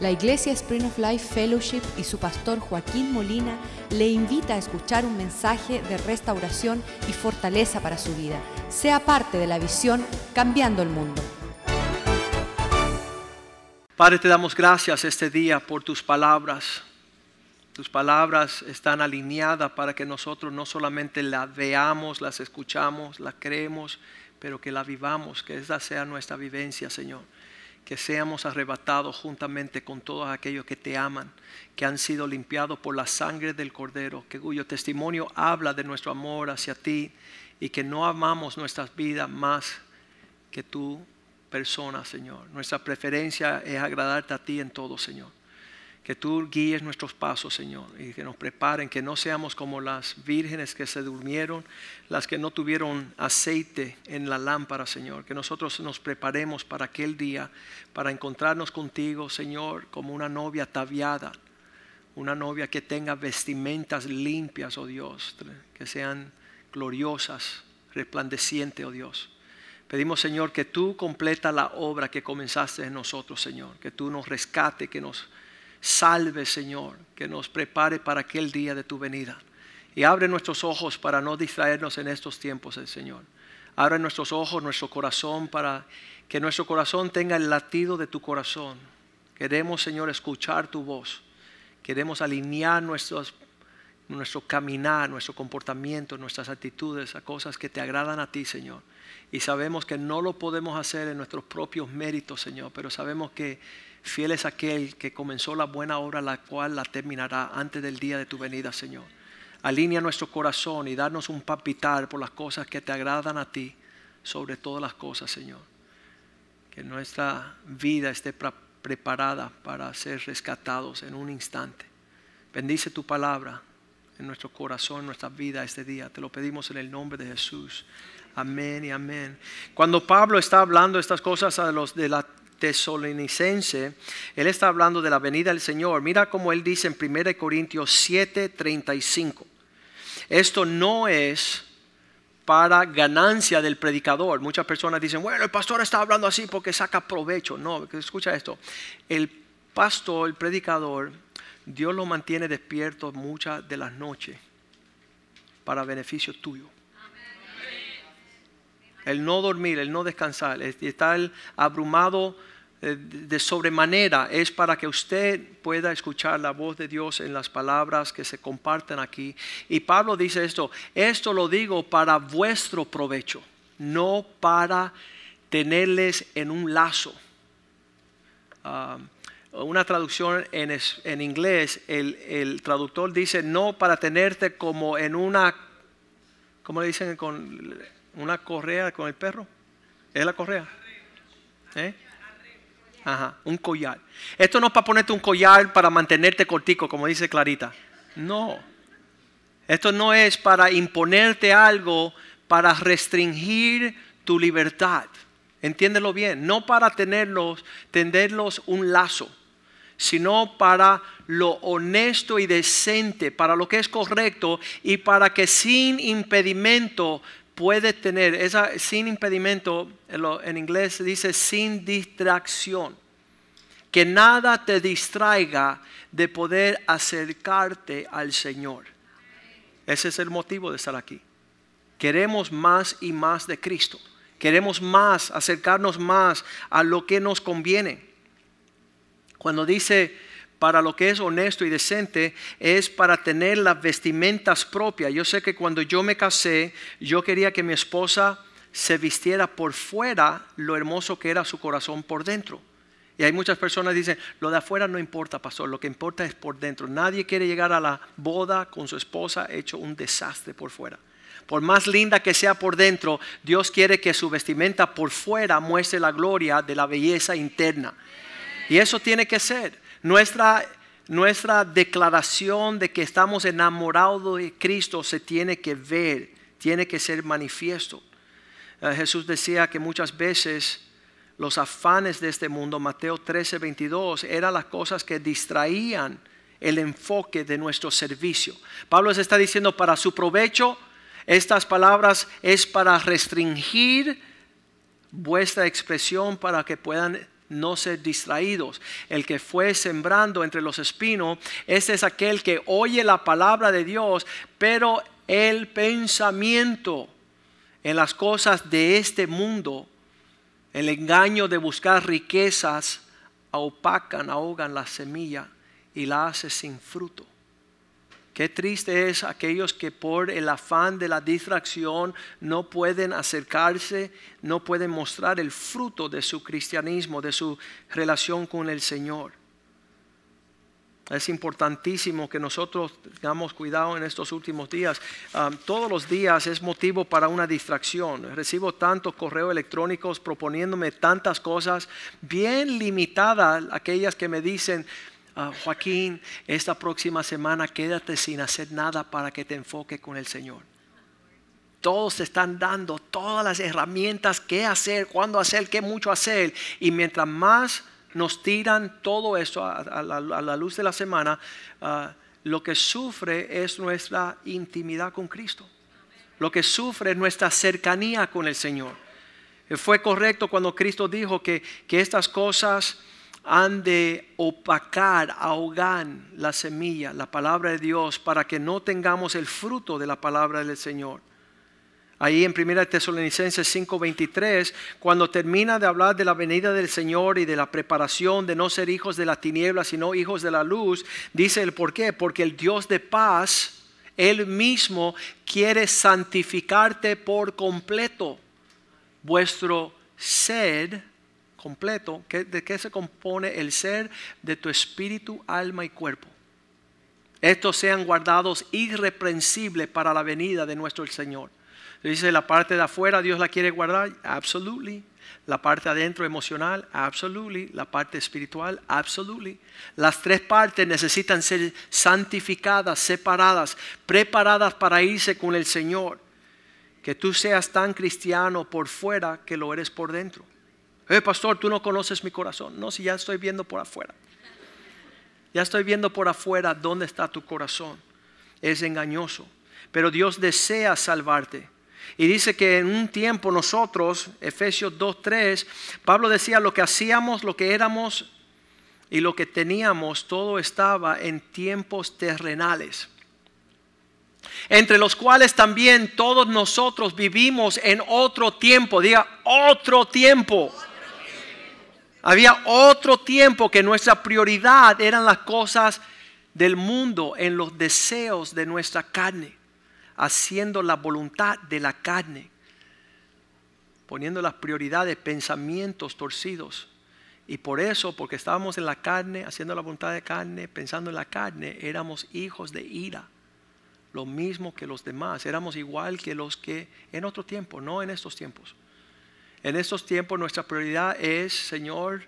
La Iglesia Spring of Life Fellowship y su pastor Joaquín Molina le invita a escuchar un mensaje de restauración y fortaleza para su vida. Sea parte de la visión Cambiando el Mundo. Padre, te damos gracias este día por tus palabras. Tus palabras están alineadas para que nosotros no solamente las veamos, las escuchamos, las creemos, pero que la vivamos, que esa sea nuestra vivencia, Señor que seamos arrebatados juntamente con todos aquellos que te aman, que han sido limpiados por la sangre del Cordero, que cuyo testimonio habla de nuestro amor hacia ti y que no amamos nuestras vidas más que tu persona, Señor. Nuestra preferencia es agradarte a ti en todo, Señor que tú guíes nuestros pasos, Señor, y que nos preparen, que no seamos como las vírgenes que se durmieron, las que no tuvieron aceite en la lámpara, Señor, que nosotros nos preparemos para aquel día, para encontrarnos contigo, Señor, como una novia ataviada, una novia que tenga vestimentas limpias, oh Dios, que sean gloriosas, resplandecientes, oh Dios. Pedimos, Señor, que tú completa la obra que comenzaste en nosotros, Señor, que tú nos rescate, que nos salve, Señor, que nos prepare para aquel día de tu venida. Y abre nuestros ojos para no distraernos en estos tiempos, eh, Señor. Abre nuestros ojos, nuestro corazón, para que nuestro corazón tenga el latido de tu corazón. Queremos, Señor, escuchar tu voz. Queremos alinear nuestro caminar, nuestro comportamiento, nuestras actitudes a cosas que te agradan a ti, Señor. Y sabemos que no lo podemos hacer en nuestros propios méritos, Señor, pero sabemos que Fiel es aquel que comenzó la buena obra, la cual la terminará antes del día de tu venida, Señor. Alinea nuestro corazón y darnos un papitar por las cosas que te agradan a ti, sobre todas las cosas, Señor. Que nuestra vida esté preparada para ser rescatados en un instante. Bendice tu palabra en nuestro corazón, en nuestra vida este día. Te lo pedimos en el nombre de Jesús. Amén y amén. Cuando Pablo está hablando estas cosas a los de la tesolonicense, él está hablando de la venida del Señor. Mira cómo él dice en 1 Corintios 7:35. Esto no es para ganancia del predicador. Muchas personas dicen, bueno, el pastor está hablando así porque saca provecho. No, escucha esto. El pastor, el predicador, Dios lo mantiene despierto muchas de las noches para beneficio tuyo el no dormir, el no descansar, el estar abrumado eh, de sobremanera es para que usted pueda escuchar la voz de Dios en las palabras que se comparten aquí. Y Pablo dice esto, esto lo digo para vuestro provecho, no para tenerles en un lazo. Ah, una traducción en, inglés, el, el, traductor dice no para tenerte como en una, ¿cómo le dicen? Con, una correa con el perro. ¿Es la correa? ¿Eh? Ajá, un collar. Esto no es para ponerte un collar para mantenerte cortico, como dice Clarita. No. Esto no es para imponerte algo para restringir tu libertad. Entiéndelo bien. No para tenerlos, tenderlos un lazo sino para lo honesto y decente, para lo que es correcto y para que sin impedimento puedes tener, esa, sin impedimento, en inglés se dice sin distracción, que nada te distraiga de poder acercarte al Señor. Ese es el motivo de estar aquí. Queremos más y más de Cristo. Queremos más, acercarnos más a lo que nos conviene. Cuando dice para lo que es honesto y decente es para tener las vestimentas propias. Yo sé que cuando yo me casé, yo quería que mi esposa se vistiera por fuera lo hermoso que era su corazón por dentro. Y hay muchas personas que dicen, lo de afuera no importa, pastor, lo que importa es por dentro. Nadie quiere llegar a la boda con su esposa hecho un desastre por fuera. Por más linda que sea por dentro, Dios quiere que su vestimenta por fuera muestre la gloria de la belleza interna. Y eso tiene que ser. Nuestra, nuestra declaración de que estamos enamorados de Cristo se tiene que ver, tiene que ser manifiesto. Eh, Jesús decía que muchas veces los afanes de este mundo, Mateo 13, 22, eran las cosas que distraían el enfoque de nuestro servicio. Pablo se está diciendo para su provecho, estas palabras es para restringir vuestra expresión para que puedan no ser distraídos. El que fue sembrando entre los espinos, ese es aquel que oye la palabra de Dios, pero el pensamiento en las cosas de este mundo, el engaño de buscar riquezas, opacan, ahogan la semilla y la hace sin fruto. Qué triste es aquellos que por el afán de la distracción no pueden acercarse, no pueden mostrar el fruto de su cristianismo, de su relación con el Señor. Es importantísimo que nosotros tengamos cuidado en estos últimos días. Ah, todos los días es motivo para una distracción. Recibo tantos correos electrónicos proponiéndome tantas cosas, bien limitadas aquellas que me dicen, Ah, Joaquín, esta próxima semana quédate sin hacer nada para que te enfoque con el Señor. Todos te están dando todas las herramientas, qué hacer, cuándo hacer, qué mucho hacer. Y mientras más nos tiran todo eso a, la, luz de la semana, ah, lo que sufre es nuestra intimidad con Cristo. Lo que sufre es nuestra cercanía con el Señor. Fue correcto cuando Cristo dijo que, que estas cosas han de opacar, ahogar la semilla, la palabra de Dios, para que no tengamos el fruto de la palabra del Señor. Ahí en 1 Tesalonicenses 5:23, cuando termina de hablar de la venida del Señor y de la preparación de no ser hijos de la tiniebla, sino hijos de la luz, dice el por qué, porque el Dios de paz, Él mismo quiere santificarte por completo. Vuestro ser completo, ¿de qué se compone el ser de tu espíritu, alma y cuerpo? Estos sean guardados irreprensibles para la venida de nuestro Señor. Dice la parte de afuera, Dios la quiere guardar, absolutely. La parte adentro emocional, absolutely. La parte espiritual, absolutely. Las tres partes necesitan ser santificadas, separadas, preparadas para irse con el Señor. Que tú seas tan cristiano por fuera que lo eres por dentro. Eh, pastor, tú no conoces mi corazón. No, si ya estoy viendo por afuera. Ya estoy viendo por afuera dónde está tu corazón. Es engañoso. Pero Dios desea salvarte. Y dice que en un tiempo nosotros, Efesios 2.3, Pablo decía lo que hacíamos, lo que éramos y lo que teníamos, todo estaba en tiempos terrenales. Entre los cuales también todos nosotros vivimos en otro tiempo. Diga, otro tiempo había otro tiempo que nuestra prioridad eran las cosas del mundo, en los deseos de nuestra carne, haciendo la voluntad de la carne, poniendo las prioridades, pensamientos torcidos. Y por eso, porque estábamos en la carne, haciendo la voluntad de carne, pensando en la carne, éramos hijos de ira. Lo mismo que los demás, éramos igual que los que en otro tiempo, no en estos tiempos. En estos tiempos nuestra prioridad es, Señor,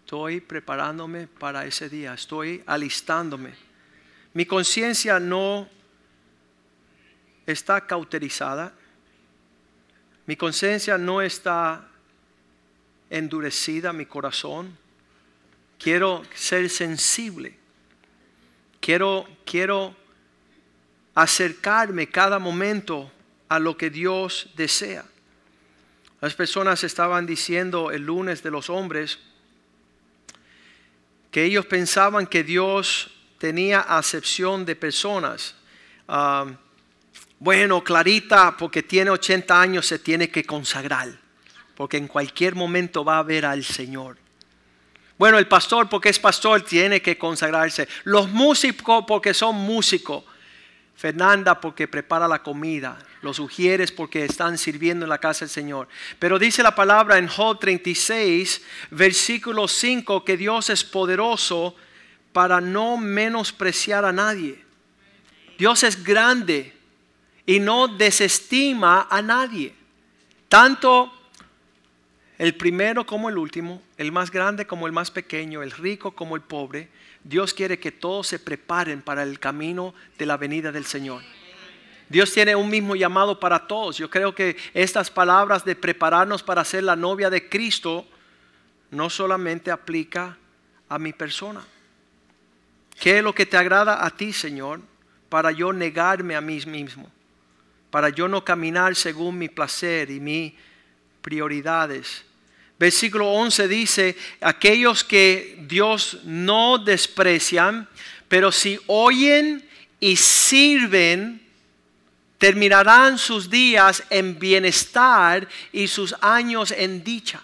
estoy preparándome para ese día, estoy alistándome. Mi conciencia no está cauterizada, mi conciencia no está endurecida, mi corazón. Quiero ser sensible. Quiero, quiero acercarme cada momento a lo que Dios desea. Las personas estaban diciendo el lunes de los hombres que ellos pensaban que Dios tenía acepción de personas. Ah, bueno, Clarita, porque tiene 80 años, se tiene que consagrar, porque en cualquier momento va a ver al Señor. Bueno, el pastor, porque es pastor, tiene que consagrarse. Los músicos, porque son músicos. Fernanda porque prepara la comida, los ujieres porque están sirviendo en la casa del Señor. Pero dice la palabra en Job 36, versículo 5, que Dios es poderoso para no menospreciar a nadie. Dios es grande y no desestima a nadie. Tanto el primero como el último, el más grande como el más pequeño, el rico como el pobre, Dios quiere que todos se preparen para el camino de la venida del Señor. Dios tiene un mismo llamado para todos. Yo creo que estas palabras de prepararnos para ser la novia de Cristo no solamente aplica a mi persona. ¿Qué es lo que te agrada a ti, Señor, para yo negarme a mí mismo? Para yo no caminar según mi placer y mis prioridades, Versículo 11 dice, aquellos que Dios no desprecian, pero si oyen y sirven, terminarán sus días en bienestar y sus años en dicha.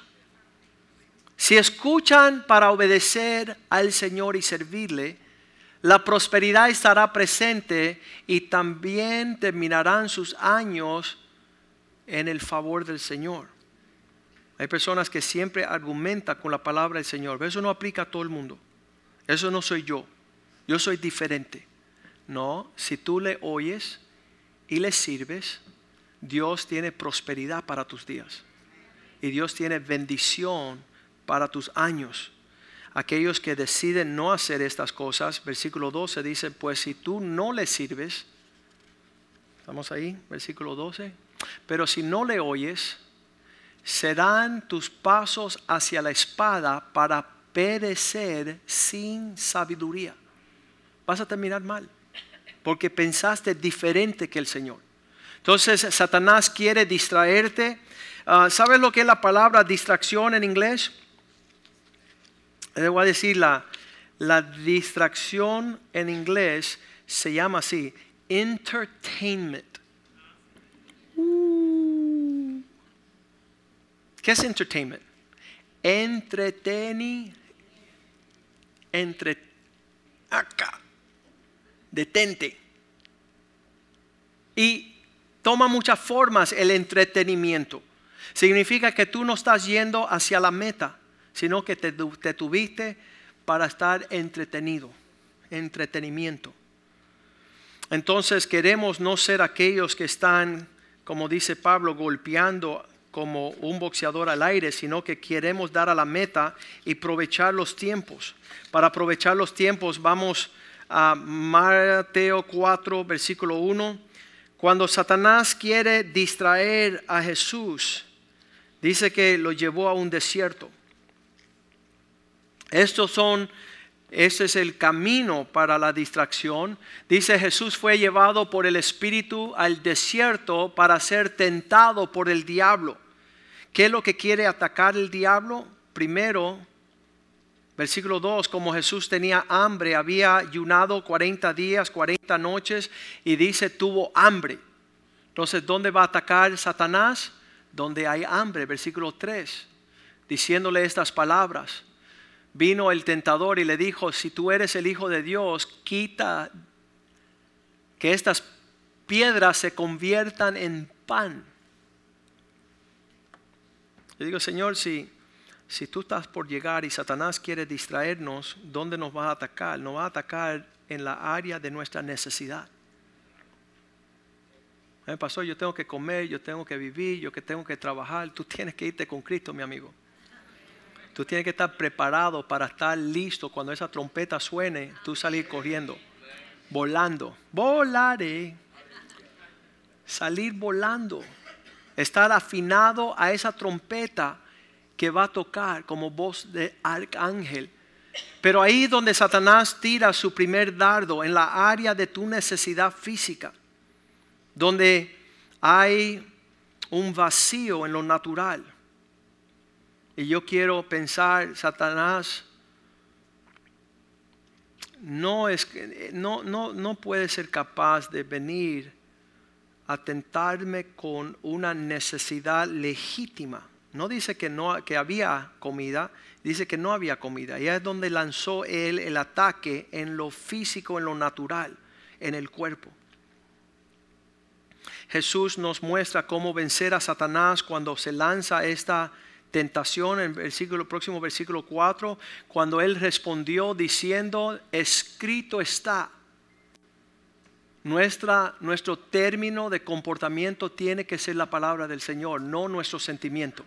Si escuchan para obedecer al Señor y servirle, la prosperidad estará presente y también terminarán sus años en el favor del Señor. Hay personas que siempre argumentan con la palabra del Señor. Eso no aplica a todo el mundo. Eso no soy yo. Yo soy diferente. No, si tú le oyes y le sirves, Dios tiene prosperidad para tus días. Y Dios tiene bendición para tus años. Aquellos que deciden no hacer estas cosas, versículo 12 dice, pues si tú no le sirves, estamos ahí, versículo 12, pero si no le oyes, serán tus pasos hacia la espada para perecer sin sabiduría. Vas a terminar mal, porque pensaste diferente que el Señor. Entonces Satanás quiere distraerte. Ah, ¿Sabes lo que es la palabra distracción en inglés? Le voy a decir, la, la distracción en inglés se llama así, entertainment. ¿Qué es entertainment? Entreteni, entre acá, detente. Y toma muchas formas el entretenimiento. Significa que tú no estás yendo hacia la meta, sino que te, te tuviste para estar entretenido, entretenimiento. Entonces queremos no ser aquellos que están, como dice Pablo, golpeando como un boxeador al aire, sino que queremos dar a la meta y aprovechar los tiempos. Para aprovechar los tiempos vamos a Mateo 4, versículo 1. Cuando Satanás quiere distraer a Jesús, dice que lo llevó a un desierto. Estos son ese es el camino para la distracción. Dice Jesús fue llevado por el Espíritu al desierto para ser tentado por el diablo. ¿Qué es lo que quiere atacar el diablo? Primero, versículo 2, como Jesús tenía hambre, había ayunado 40 días, 40 noches y dice tuvo hambre. Entonces, ¿dónde va a atacar Satanás? Donde hay hambre, versículo 3, diciéndole estas palabras. Vino el tentador y le dijo, si tú eres el Hijo de Dios, quita que estas piedras se conviertan en pan. Digo, Señor, si, si tú estás por llegar y Satanás quiere distraernos, ¿dónde nos va a atacar? Nos va a atacar en la área de nuestra necesidad. Me pasó, yo tengo que comer, yo tengo que vivir, yo que tengo que trabajar. Tú tienes que irte con Cristo, mi amigo. Tú tienes que estar preparado para estar listo cuando esa trompeta suene, tú salir corriendo, volando. Volaré. Salir volando estar afinado a esa trompeta que va a tocar como voz de arcángel. Pero ahí donde Satanás tira su primer dardo, en la área de tu necesidad física, donde hay un vacío en lo natural. Y yo quiero pensar, Satanás no, es, no, no, no puede ser capaz de venir atentarme con una necesidad legítima. No dice que, no, que había comida, dice que no había comida. Y es donde lanzó él el ataque en lo físico, en lo natural, en el cuerpo. Jesús nos muestra cómo vencer a Satanás cuando se lanza esta tentación en el próximo versículo 4, cuando él respondió diciendo, escrito está nuestra, nuestro término de comportamiento tiene que ser la palabra del Señor, no nuestro sentimiento,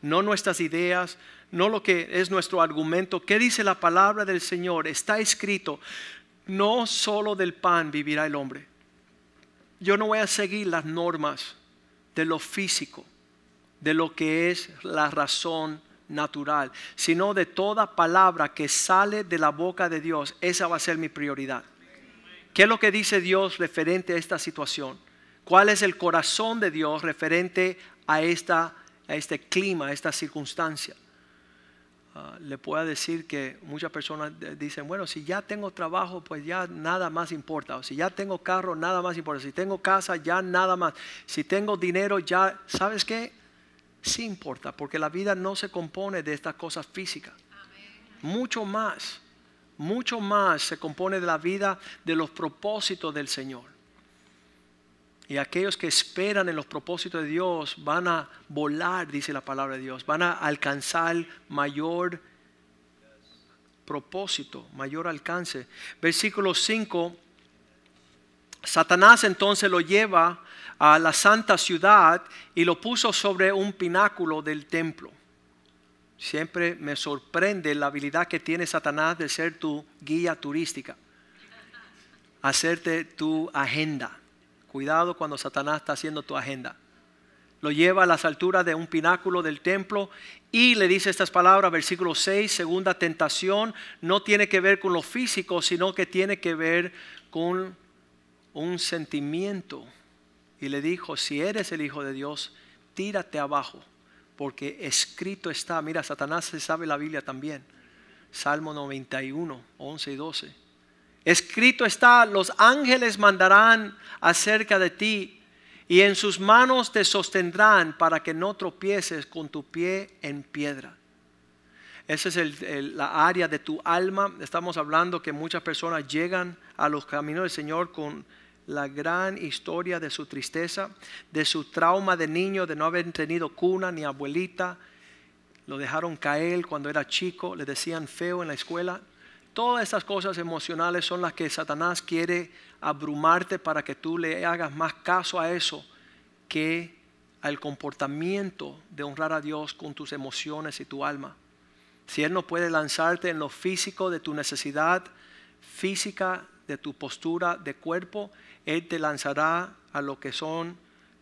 no nuestras ideas, no lo que es nuestro argumento. ¿Qué dice la palabra del Señor? Está escrito, no solo del pan vivirá el hombre. Yo no voy a seguir las normas de lo físico, de lo que es la razón natural, sino de toda palabra que sale de la boca de Dios. Esa va a ser mi prioridad. ¿Qué es lo que dice Dios referente a esta situación? ¿Cuál es el corazón de Dios referente a esta, a este clima, a esta circunstancia. Ah, le puedo decir que muchas personas dicen, bueno, si ya tengo trabajo, pues ya nada más importa. O si ya tengo carro, nada más importa. Si tengo casa, ya nada más. Si tengo dinero, ya, ¿sabes qué? Sí importa, porque la vida no se compone de estas cosas físicas. Mucho más, mucho más se compone de la vida de los propósitos del Señor. Y aquellos que esperan en los propósitos de Dios van a volar, dice la palabra de Dios, van a alcanzar mayor propósito, mayor alcance. Versículo 5, Satanás entonces lo lleva a la santa ciudad y lo puso sobre un pináculo del templo. Siempre me sorprende la habilidad que tiene Satanás de ser tu guía turística, hacerte tu agenda Cuidado cuando Satanás está haciendo tu agenda. Lo lleva a las alturas de un pináculo del templo y le dice estas palabras, versículo 6, segunda tentación, no tiene que ver con lo físico, sino que tiene que ver con un sentimiento. Y le dijo, si eres el Hijo de Dios, tírate abajo, porque escrito está, mira, Satanás se sabe la Biblia también. Salmo 91, 11 y 12. Escrito está, los ángeles mandarán acerca de ti y en sus manos te sostendrán para que no tropieces con tu pie en piedra. Esa es la área de tu alma. Estamos hablando que muchas personas llegan a los caminos del Señor con la gran historia de su tristeza, de su trauma de niño, de no haber tenido cuna ni abuelita. Lo dejaron caer cuando era chico, le decían feo en la escuela. Todas esas cosas emocionales son las que Satanás quiere abrumarte para que tú le hagas más caso a eso que al comportamiento de honrar a Dios con tus emociones y tu alma. Si Él no puede lanzarte en lo físico de tu necesidad física, de tu postura de cuerpo, Él te lanzará a lo que son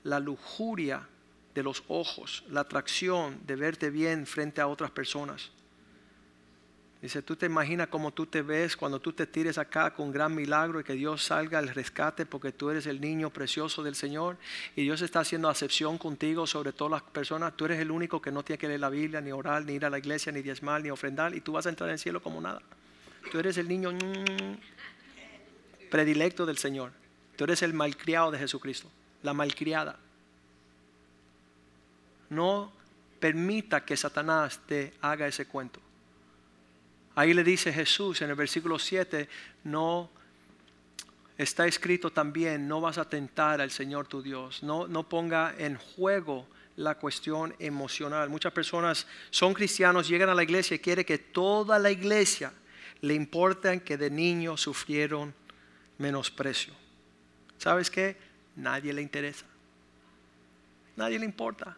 la lujuria de los ojos, la atracción de verte bien frente a otras personas. Dice, tú te imaginas cómo tú te ves cuando tú te tires acá con gran milagro y que Dios salga al rescate porque tú eres el niño precioso del Señor y Dios está haciendo acepción contigo sobre todas las personas. Tú eres el único que no tiene que leer la Biblia, ni orar, ni ir a la iglesia, ni diezmar, ni ofrendar y tú vas a entrar en el cielo como nada. Tú eres el niño mm, predilecto del Señor. Tú eres el malcriado de Jesucristo, la malcriada. No permita que Satanás te haga ese cuento. Ahí le dice Jesús en el versículo 7, no está escrito también, no vas a tentar al Señor tu Dios, no, no ponga en juego la cuestión emocional. Muchas personas son cristianos, llegan a la iglesia y quieren que toda la iglesia le importen que de niños sufrieron menosprecio. ¿Sabes qué? Nadie le interesa. Nadie le importa.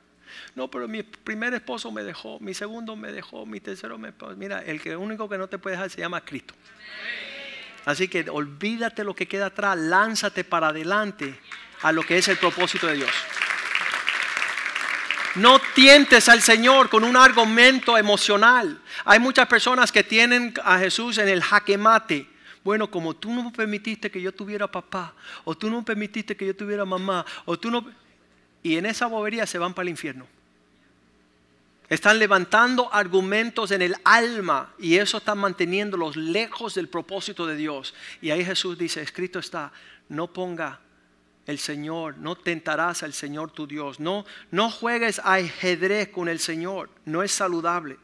No, pero mi primer esposo me dejó, mi segundo me dejó, mi tercero me... Mira, el que único que no te puede dejar se llama Cristo. Así que olvídate lo que queda atrás, lánzate para adelante a lo que es el propósito de Dios. No tientes al Señor con un argumento emocional. Hay muchas personas que tienen a Jesús en el jaque mate. Bueno, como tú no permitiste que yo tuviera papá, o tú no permitiste que yo tuviera mamá, o tú no y en esa bobería se van para el infierno. Están levantando argumentos en el alma y eso está manteniéndolos lejos del propósito de Dios. Y ahí Jesús dice, escrito está, no ponga el Señor, no tentarás al Señor tu Dios, no, no juegues ajedrez con el Señor, no es saludable.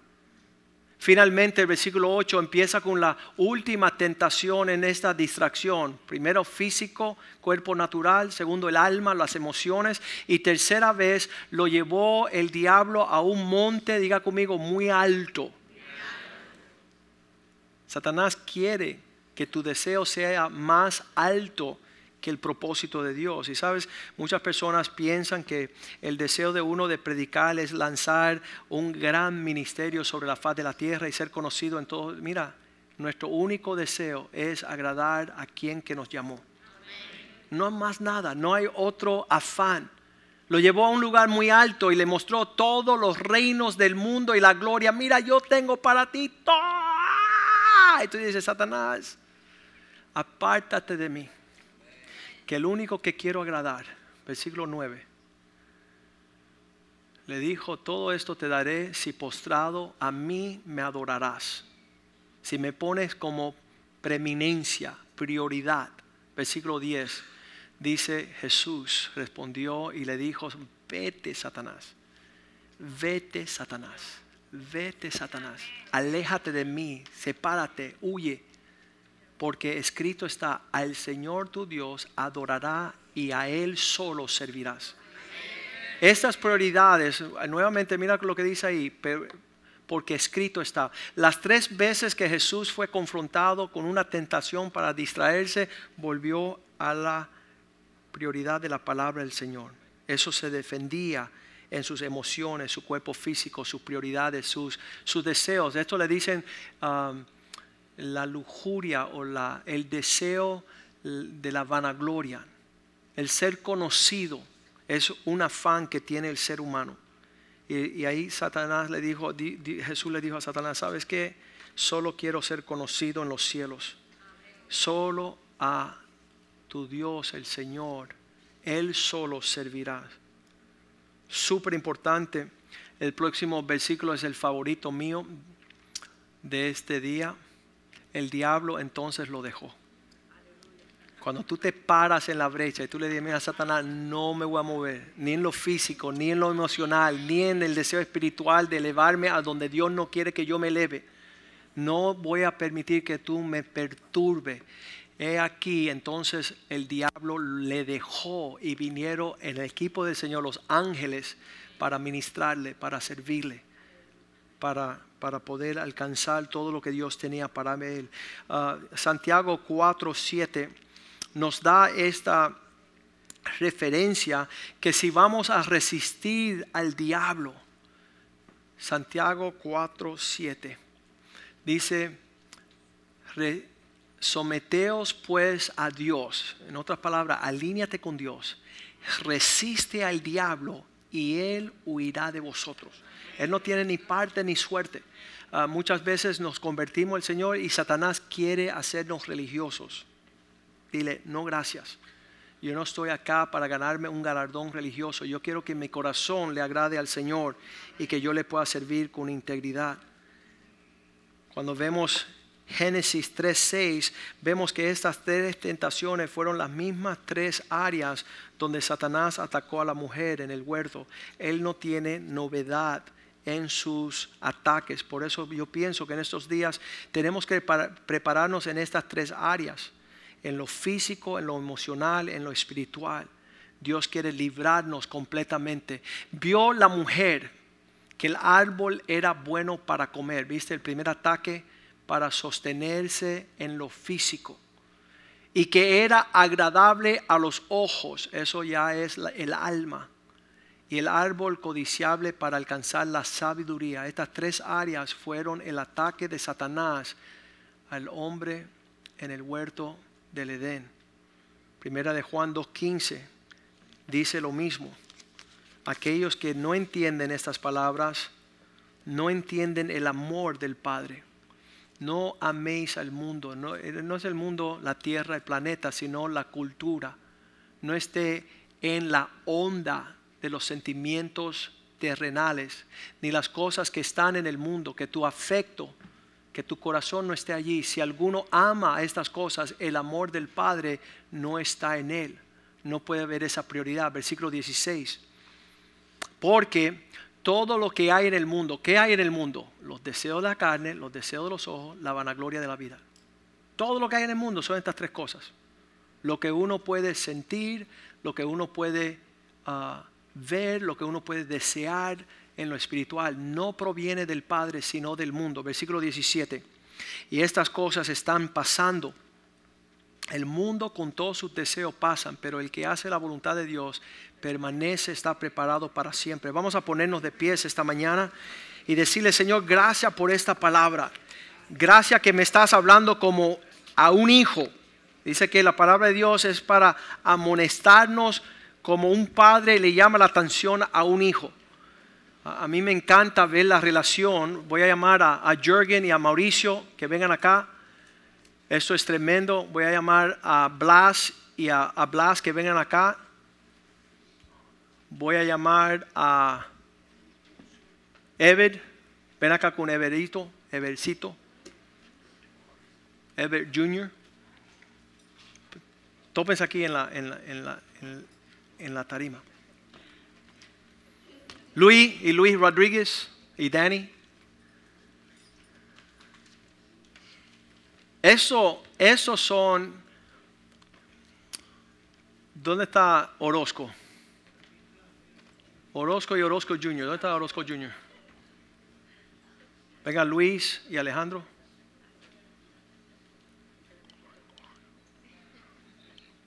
Finalmente el versículo 8 empieza con la última tentación en esta distracción. Primero físico, cuerpo natural, segundo el alma, las emociones y tercera vez lo llevó el diablo a un monte, diga conmigo, muy alto. Satanás quiere que tu deseo sea más alto que el propósito de Dios. Y sabes, muchas personas piensan que el deseo de uno de predicar es lanzar un gran ministerio sobre la faz de la tierra y ser conocido en todo. Mira, nuestro único deseo es agradar a quien que nos llamó. No más nada, no hay otro afán. Lo llevó a un lugar muy alto y le mostró todos los reinos del mundo y la gloria. Mira, yo tengo para ti todo. Y tú dices, Satanás, apártate de mí que el único que quiero agradar, versículo 9, le dijo, todo esto te daré si postrado a mí me adorarás. Si me pones como preeminencia, prioridad. Versículo 10 dice Jesús respondió y le dijo, vete Satanás, vete Satanás, vete Satanás, aléjate de mí, sepárate, huye, porque escrito está, al Señor tu Dios adorará y a Él solo servirás. Estas prioridades, nuevamente mira lo que dice ahí, porque escrito está. Las tres veces que Jesús fue confrontado con una tentación para distraerse, volvió a la prioridad de la palabra del Señor. Eso se defendía en sus emociones, su cuerpo físico, sus prioridades, sus, sus deseos. Esto le dicen um, la lujuria o la, el deseo de la vanagloria. El ser conocido es un afán que tiene el ser humano. Y, ahí Satanás le dijo, Jesús le dijo a Satanás, ¿sabes qué? Solo quiero ser conocido en los cielos. Solo a tu Dios, el Señor, Él solo servirá. Súper importante. El próximo versículo es el favorito mío de este día. El diablo entonces lo dejó. Cuando tú te paras en la brecha y tú le dices, mira, Satanás, no me voy a mover, ni en lo físico, ni en lo emocional, ni en el deseo espiritual de elevarme a donde Dios no quiere que yo me eleve. No voy a permitir que tú me perturbe. He aquí, entonces el diablo le dejó y vinieron en el equipo del Señor los ángeles para ministrarle, para servirle, para, para poder alcanzar todo lo que Dios tenía para él. Ah, Santiago 4, 7 nos da esta referencia que si vamos a resistir al diablo, Santiago 4, 7, dice, someteos pues a Dios, en otras palabras, alíñate con Dios, resiste al diablo y él huirá de vosotros. Él no tiene ni parte ni suerte. Ah, muchas veces nos convertimos al Señor y Satanás quiere hacernos religiosos. Dile, no gracias. Yo no estoy acá para ganarme un galardón religioso. Yo quiero que mi corazón le agrade al Señor y que yo le pueda servir con integridad. Cuando vemos Génesis 3:6, vemos que estas tres tentaciones fueron las mismas tres áreas donde Satanás atacó a la mujer en el huerto. Él no tiene novedad en sus ataques. Por eso yo pienso que en estos días tenemos que prepararnos en estas tres áreas en lo físico, en lo emocional, en lo espiritual. Dios quiere librarnos completamente. Vio la mujer que el árbol era bueno para comer. ¿Viste el primer ataque? Para sostenerse en lo físico. Y que era agradable a los ojos. Eso ya es el alma. Y el árbol codiciable para alcanzar la sabiduría. Estas tres áreas fueron el ataque de Satanás al hombre en el huerto del Edén. Primera de Juan 2.15 dice lo mismo. Aquellos que no entienden estas palabras, no entienden el amor del Padre. No améis al mundo. No, no es el mundo, la tierra, el planeta, sino la cultura. No esté en la onda de los sentimientos terrenales, ni las cosas que están en el mundo, que tu afecto que tu corazón no esté allí. Si alguno ama estas cosas, el amor del Padre no está en él. No puede haber esa prioridad. Versículo 16. Porque todo lo que hay en el mundo, ¿qué hay en el mundo? Los deseos de la carne, los deseos de los ojos, la vanagloria de la vida. Todo lo que hay en el mundo son estas tres cosas. Lo que uno puede sentir, lo que uno puede ah, ver, lo que uno puede desear, en lo espiritual no proviene del Padre, sino del mundo. Versículo 17. Y estas cosas están pasando. El mundo con todos sus deseos pasan, pero el que hace la voluntad de Dios permanece, está preparado para siempre. Vamos a ponernos de pies esta mañana y decirle, Señor, gracias por esta palabra. Gracias que me estás hablando como a un hijo. Dice que la palabra de Dios es para amonestarnos como un padre le llama la atención a un hijo. A mí me encanta ver la relación. Voy a llamar a, Jürgen y a Mauricio que vengan acá. Esto es tremendo. Voy a llamar a Blas y a, Blas que vengan acá. Voy a llamar a Ever, ven acá con Everito, Evercito. Ever Jr. Tópense aquí en la, en la, en la, en- en la tarima. Luis y Luis Rodríguez y Danny. Eso, esos son. ¿Dónde está Orozco? Orozco y Orozco Jr. ¿Dónde está Orozco Jr.? Venga Luis y Alejandro.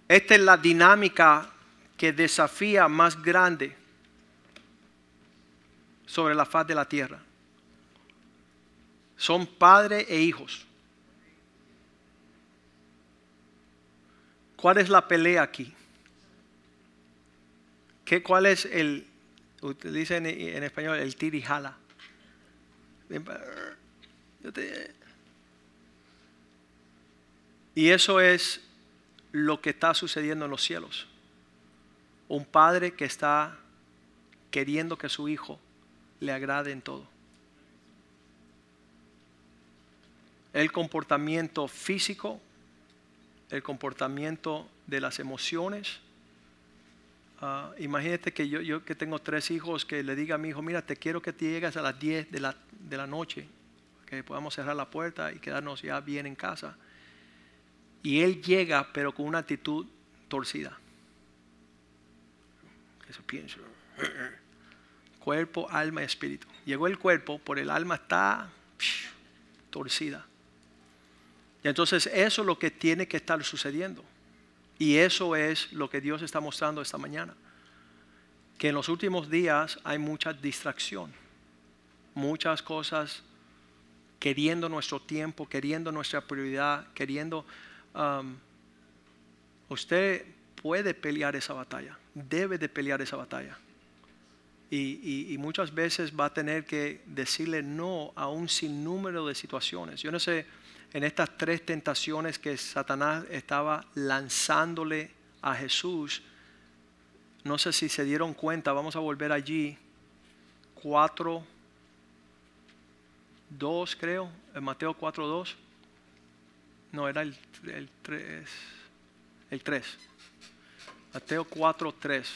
Esta es la dinámica que desafía más grande sobre la faz de la tierra. Son padre e hijos. ¿Cuál es la pelea aquí? ¿Qué, ¿Cuál es el, utiliza en, español, el tirijala? Y eso es lo que está sucediendo en los cielos. Un padre que está queriendo que su hijo le agrade en todo. El comportamiento físico, el comportamiento de las emociones. Ah, imagínate que yo, yo que tengo tres hijos, que le diga a mi hijo, mira, te quiero que te llegues a las 10 de la, de la noche, que podamos cerrar la puerta y quedarnos ya bien en casa. Y él llega, pero con una actitud torcida. Eso pienso. Cuerpo, alma y espíritu. Llegó el cuerpo, por el alma está torcida. Y entonces eso es lo que tiene que estar sucediendo. Y eso es lo que Dios está mostrando esta mañana. Que en los últimos días hay mucha distracción. Muchas cosas queriendo nuestro tiempo, queriendo nuestra prioridad, queriendo... um, usted puede pelear esa batalla, debe de pelear esa batalla. Y, y- y muchas veces va a tener que decirle no a un sinnúmero de situaciones. Yo no sé, en estas tres tentaciones que Satanás estaba lanzándole a Jesús, no sé si se dieron cuenta, vamos a volver allí, cuatro, dos creo, en Mateo 4, 2. No, era el, el 3. El 3. Mateo 4, 3.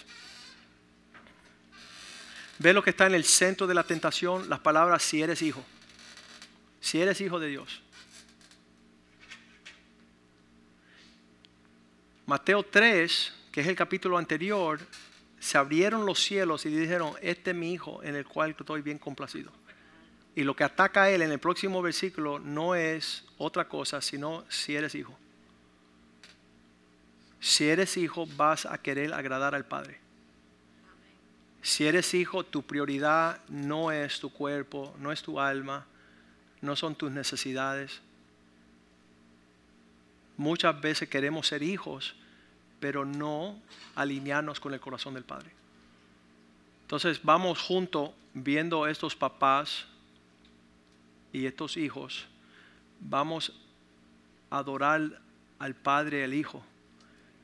Ve lo que está en el centro de la tentación, las palabras si eres hijo. Si eres hijo de Dios. Mateo 3, que es el capítulo anterior, se abrieron los cielos y dijeron, este es mi hijo en el cual estoy bien complacido. Y lo que ataca a él en el próximo versículo no es otra cosa, sino si eres hijo. Si eres hijo, vas a querer agradar al Padre. Si eres hijo, tu prioridad no es tu cuerpo, no es tu alma, no son tus necesidades. Muchas veces queremos ser hijos, pero no alinearnos con el corazón del Padre. Entonces vamos juntos viendo estos papás y estos hijos, vamos a adorar al Padre y al Hijo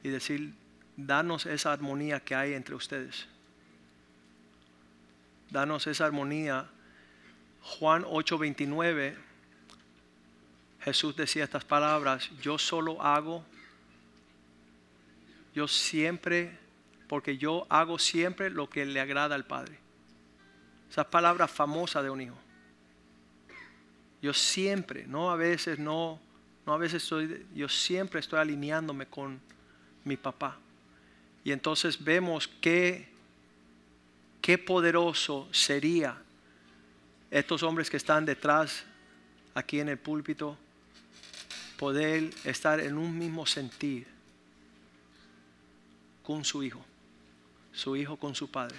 y decir, danos esa armonía que hay entre ustedes. Danos esa armonía. Juan 8:29, Jesús decía estas palabras, yo solo hago, yo siempre, porque yo hago siempre lo que le agrada al Padre. Esas palabras famosas de un hijo. Yo siempre, no a veces, no, no a veces estoy, yo siempre estoy alineándome con mi papá. Y entonces vemos que qué poderoso sería estos hombres que están detrás aquí en el púlpito poder estar en un mismo sentir con su hijo, su hijo con su padre.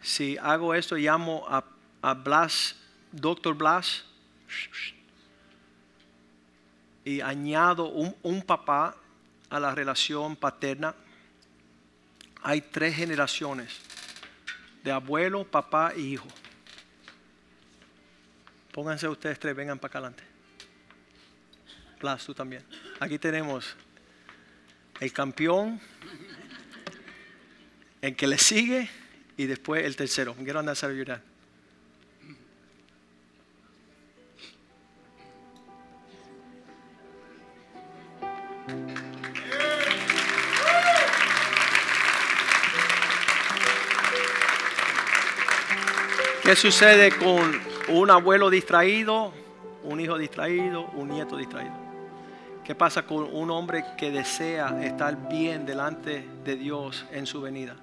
Si hago esto, llamo a, a Blas, Doctor Blas, y añado un, un papá a la relación paterna. Hay tres generaciones de abuelo, papá y hijo. Pónganse ustedes tres, vengan para acá adelante. Blas, tú también. Aquí tenemos el campeón, el que le sigue y después el tercero. Get on that side ¿Qué sucede con un abuelo distraído, un hijo distraído, un nieto distraído? ¿Qué pasa con un hombre que desea estar bien delante de Dios en su venida?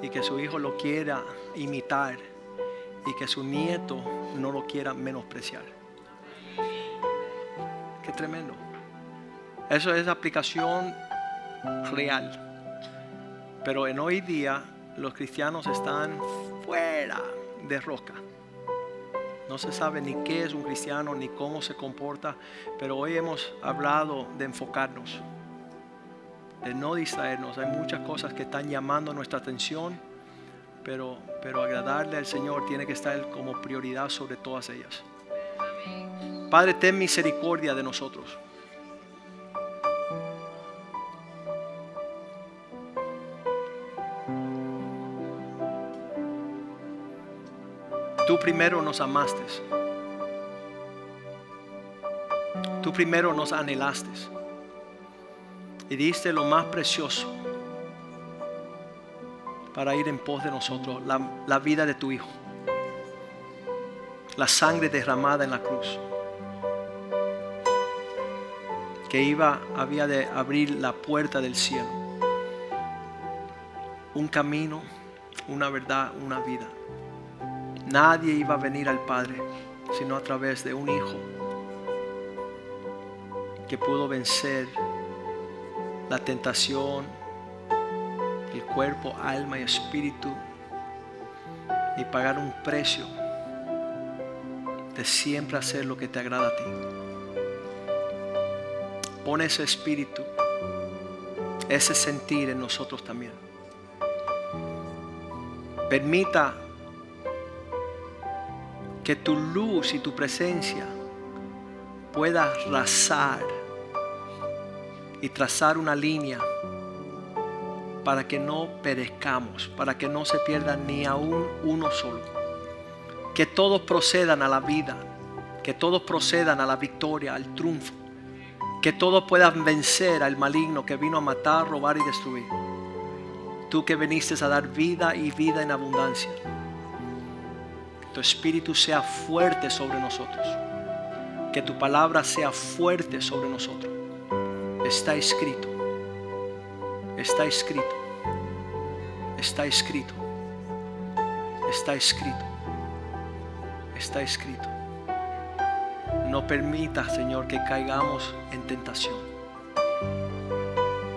Y que su hijo lo quiera imitar y que su nieto no lo quiera menospreciar. Qué tremendo. Eso es aplicación real. Pero en hoy día los cristianos están fuera de roca. No se sabe ni qué es un cristiano ni cómo se comporta, pero hoy hemos hablado de enfocarnos, de no distraernos. Hay muchas cosas que están llamando nuestra atención, pero, pero agradarle al Señor tiene que estar como prioridad sobre todas ellas. Padre, ten misericordia de nosotros. Tú primero nos amaste. Tú primero nos anhelaste. Y diste lo más precioso para ir en pos de nosotros, la, la vida de tu Hijo. La sangre derramada en la cruz. Que iba, había de abrir la puerta del cielo. Un camino, una verdad, una vida. Nadie iba a venir al Padre sino a través de un hijo que pudo vencer la tentación, el cuerpo, alma y espíritu y pagar un precio de siempre hacer lo que te agrada a ti. Pon ese espíritu, ese sentir en nosotros también. Permita que tu luz y tu presencia pueda arrasar y trazar una línea para que no perezcamos, para que no se pierda ni aún uno solo. Que todos procedan a la vida, que todos procedan a la victoria, al triunfo. Que todos puedan vencer al maligno que vino a matar, robar y destruir. Tú que viniste a dar vida y vida en abundancia tu espíritu sea fuerte sobre nosotros. Que tu palabra sea fuerte sobre nosotros. Está escrito. Está escrito. Está escrito. Está escrito. Está escrito. No permita, Señor, que caigamos en tentación.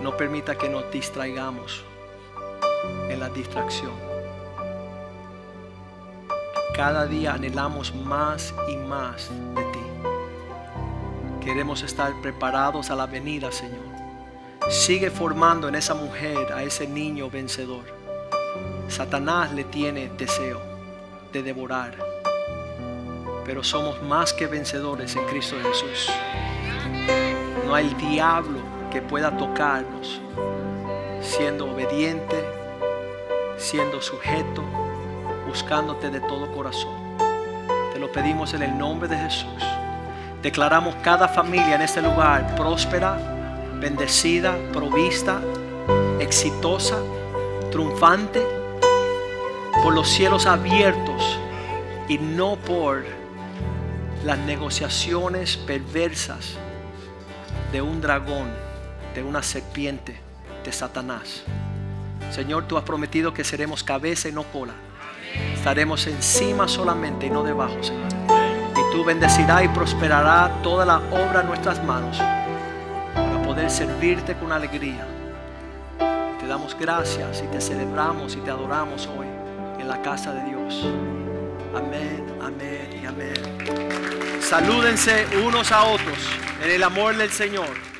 No permita que nos distraigamos en la distracción cada día anhelamos más y más de ti. Queremos estar preparados a la venida, Señor. Sigue formando en esa mujer a ese niño vencedor. Satanás le tiene deseo de devorar, pero somos más que vencedores en Cristo Jesús. No hay diablo que pueda tocarnos siendo obediente, siendo sujeto buscándote de todo corazón. Te lo pedimos en el nombre de Jesús. Declaramos cada familia en este lugar próspera, bendecida, provista, exitosa, triunfante, por los cielos abiertos y no por las negociaciones perversas de un dragón, de una serpiente, de Satanás. Señor, tú has prometido que seremos cabeza y no cola Estaremos encima solamente y no debajo, Señor. Y tú bendecirás y prosperará toda la obra en nuestras manos para poder servirte con alegría. Te damos gracias y te celebramos y te adoramos hoy en la casa de Dios. Amén, amén y amén. Salúdense unos a otros en el amor del Señor.